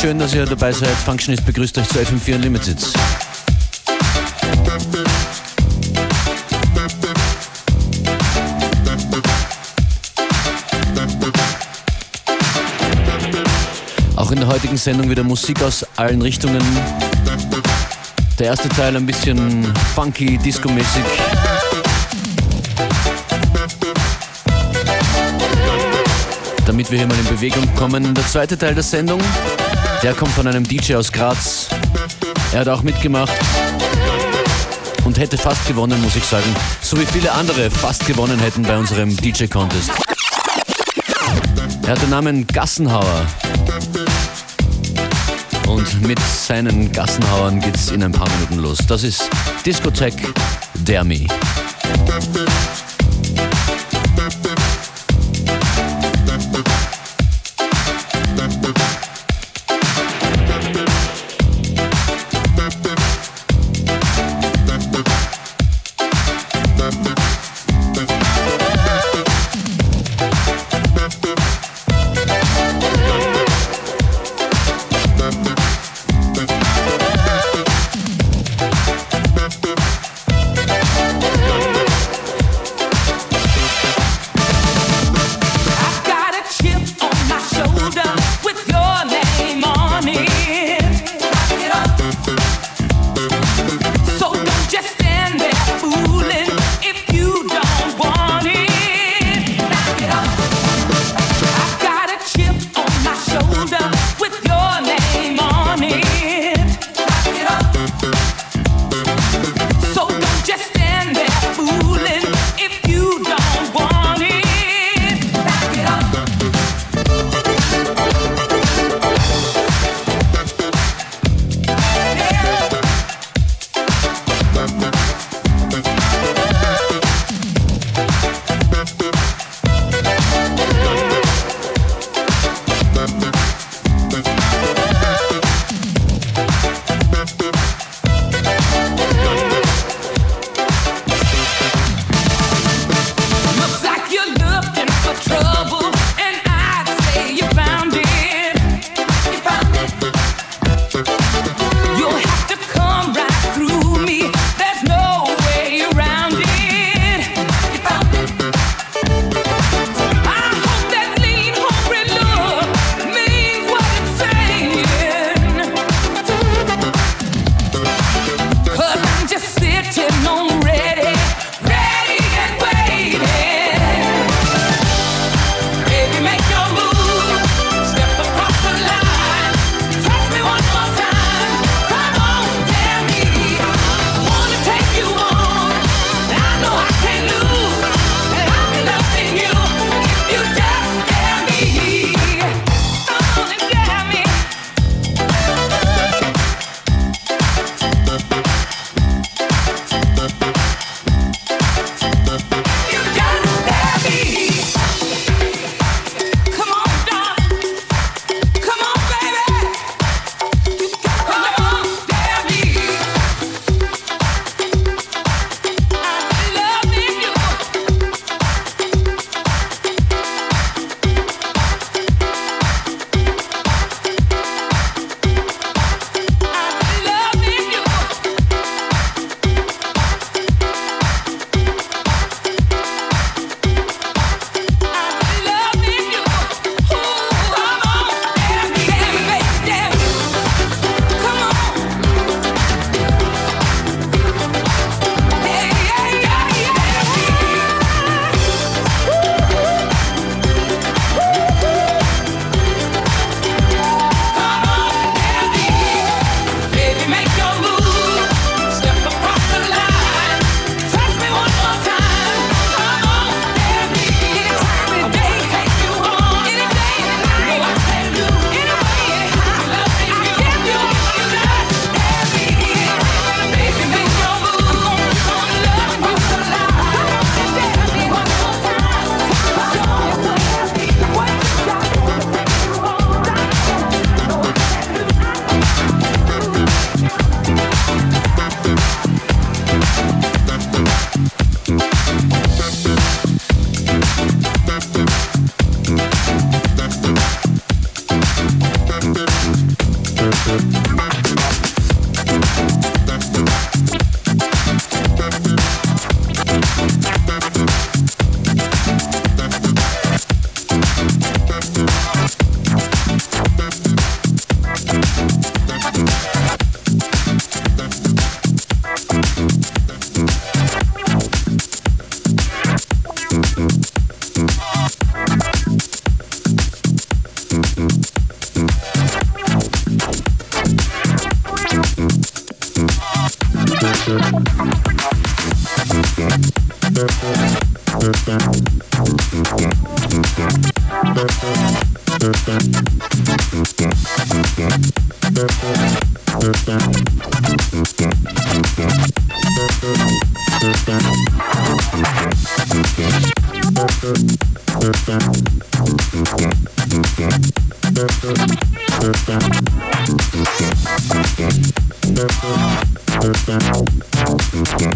Schön, dass ihr dabei seid. Functionist begrüßt euch zu FM4 Unlimited. Auch in der heutigen Sendung wieder Musik aus allen Richtungen. Der erste Teil ein bisschen funky, disco-mäßig. damit wir hier mal in Bewegung kommen. Der zweite Teil der Sendung der kommt von einem DJ aus Graz. Er hat auch mitgemacht und hätte fast gewonnen, muss ich sagen. So wie viele andere fast gewonnen hätten bei unserem DJ-Contest. Er hat den Namen Gassenhauer. Und mit seinen Gassenhauern geht's in ein paar Minuten los. Das ist Discotheque Dermi. Yeah.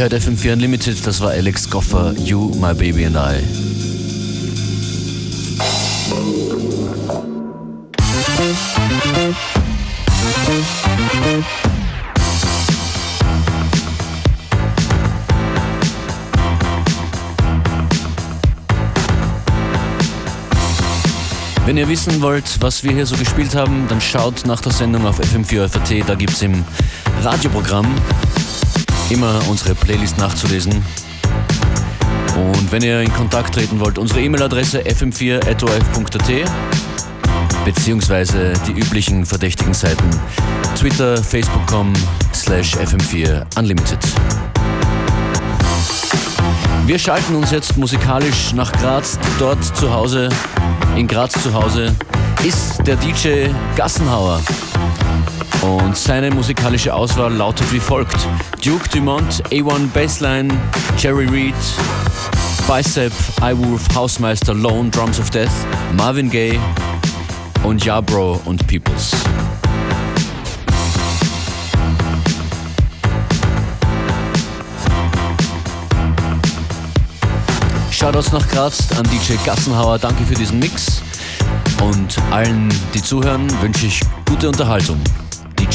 Ihr hört FM4 Unlimited, das war Alex Goffer, You, My Baby and I. Wenn ihr wissen wollt, was wir hier so gespielt haben, dann schaut nach der Sendung auf FM4 FAT, da gibt es im Radioprogramm immer unsere Playlist nachzulesen. Und wenn ihr in Kontakt treten wollt, unsere E-Mail-Adresse fm4.orf.at beziehungsweise die üblichen verdächtigen Seiten Twitter, Facebook.com slash fm4 unlimited. Wir schalten uns jetzt musikalisch nach Graz. Dort zu Hause, in Graz zu Hause, ist der DJ Gassenhauer. Und seine musikalische Auswahl lautet wie folgt. Duke Dumont, A1 Bassline, Jerry Reed, Bicep, iWolf, Hausmeister, Lone, Drums of Death, Marvin Gaye und Yabro und Peoples. Shoutouts nach Graz an DJ Gassenhauer, danke für diesen Mix. Und allen, die zuhören, wünsche ich gute Unterhaltung.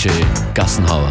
DJ Gassenhauer.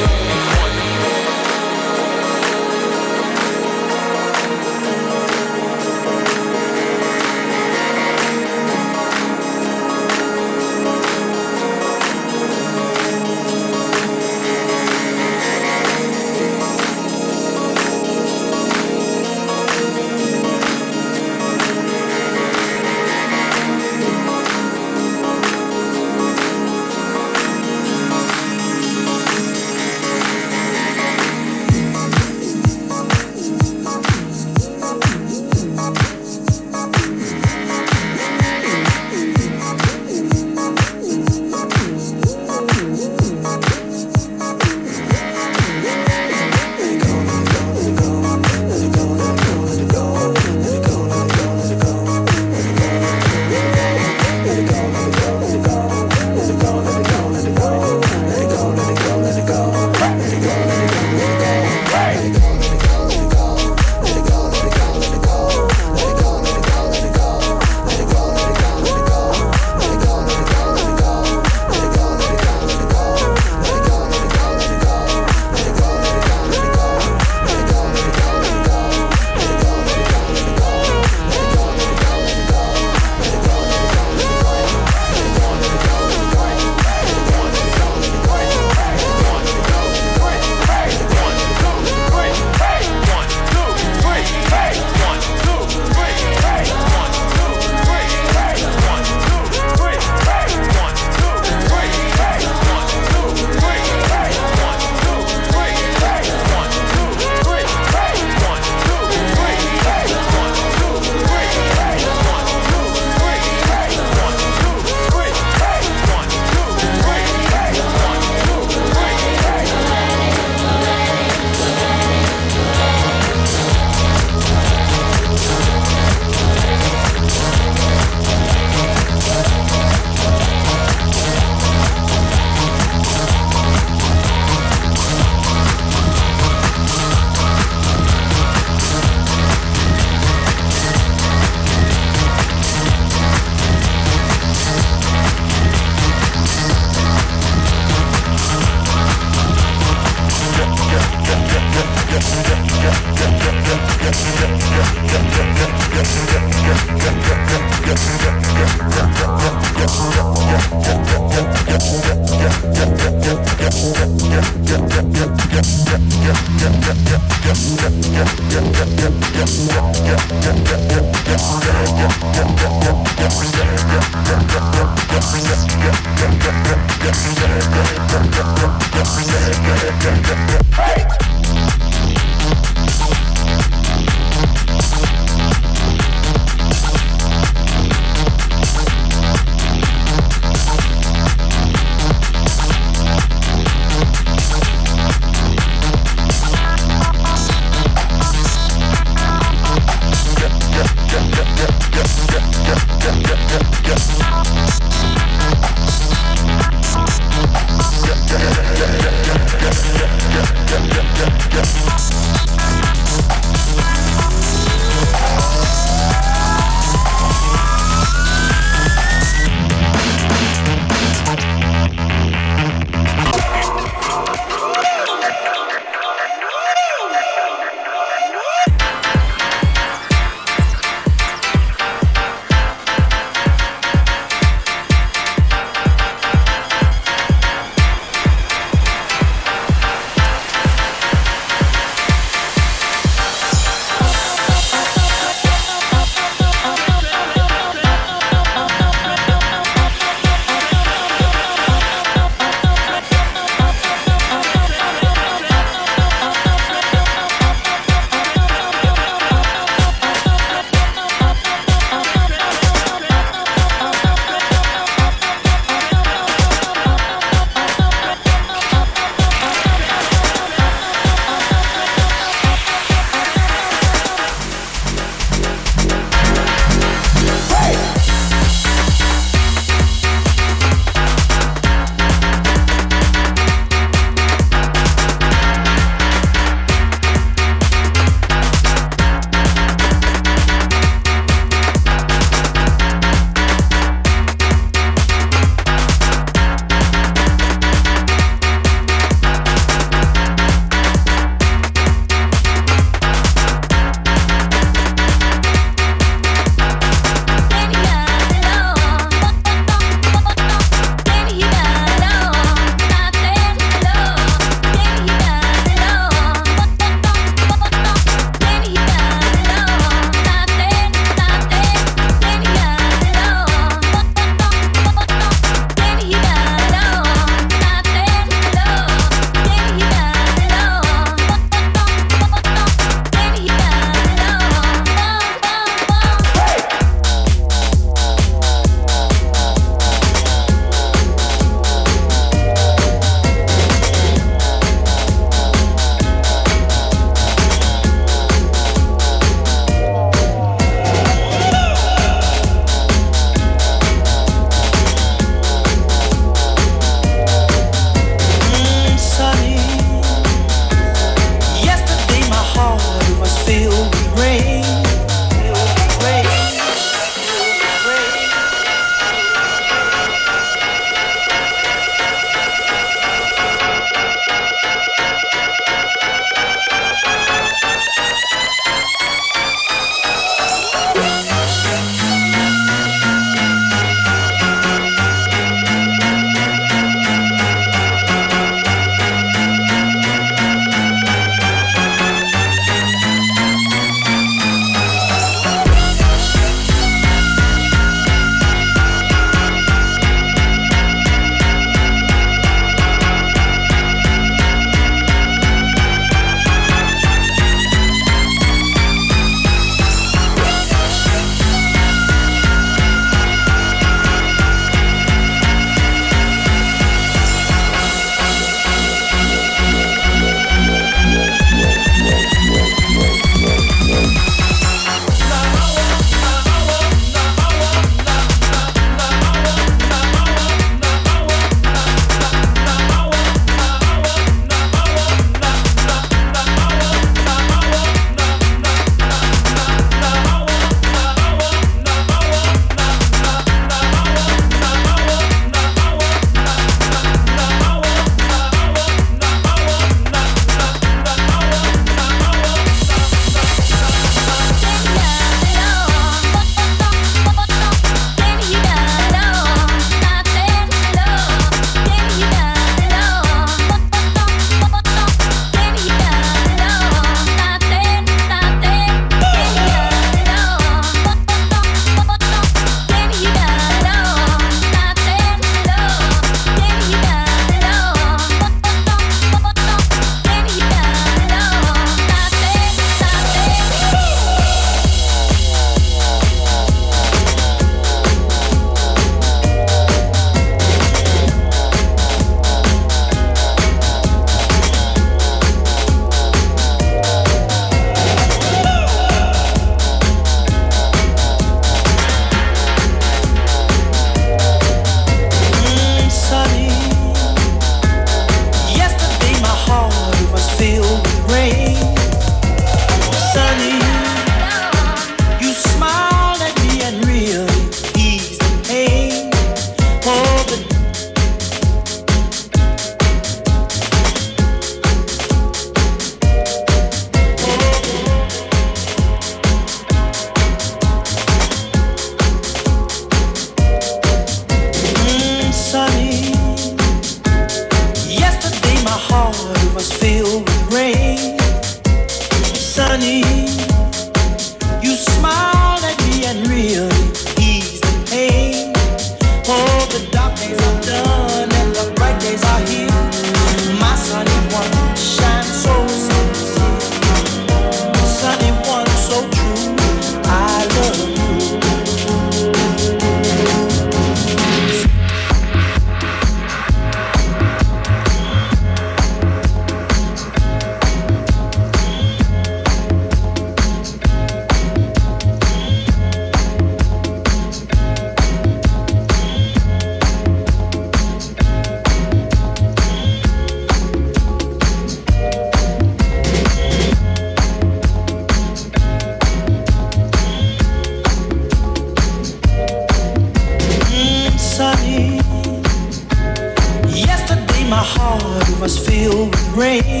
break.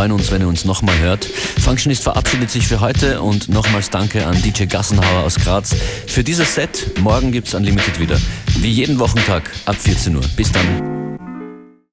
Freuen uns, wenn ihr uns nochmal hört. Functionist verabschiedet sich für heute und nochmals danke an DJ Gassenhauer aus Graz für dieses Set. Morgen gibt's Unlimited wieder. Wie jeden Wochentag ab 14 Uhr. Bis dann.